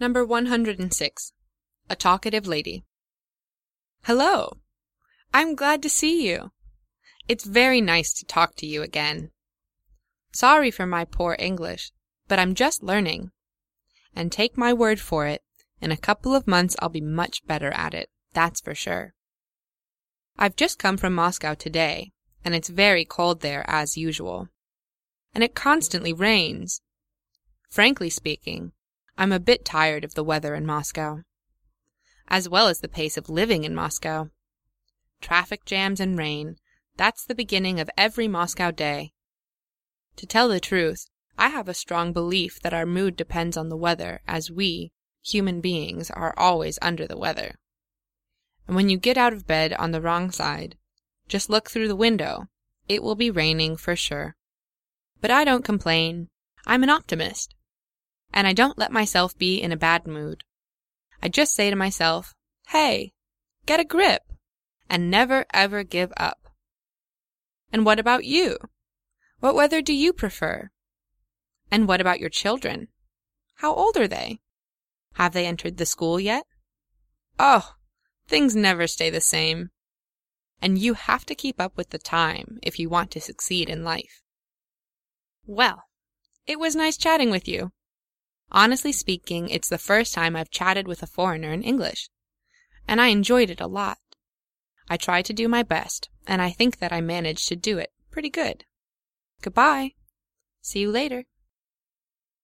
Number 106. A Talkative Lady. Hello! I'm glad to see you. It's very nice to talk to you again. Sorry for my poor English, but I'm just learning. And take my word for it, in a couple of months I'll be much better at it, that's for sure. I've just come from Moscow today, and it's very cold there as usual. And it constantly rains. Frankly speaking, I'm a bit tired of the weather in Moscow, as well as the pace of living in Moscow. Traffic jams and rain, that's the beginning of every Moscow day. To tell the truth, I have a strong belief that our mood depends on the weather, as we, human beings, are always under the weather. And when you get out of bed on the wrong side, just look through the window. It will be raining for sure. But I don't complain. I'm an optimist. And I don't let myself be in a bad mood. I just say to myself, hey, get a grip, and never ever give up. And what about you? What weather do you prefer? And what about your children? How old are they? Have they entered the school yet? Oh, things never stay the same. And you have to keep up with the time if you want to succeed in life. Well, it was nice chatting with you. Honestly speaking, it's the first time I've chatted with a foreigner in English, and I enjoyed it a lot. I tried to do my best, and I think that I managed to do it pretty good. Goodbye. See you later.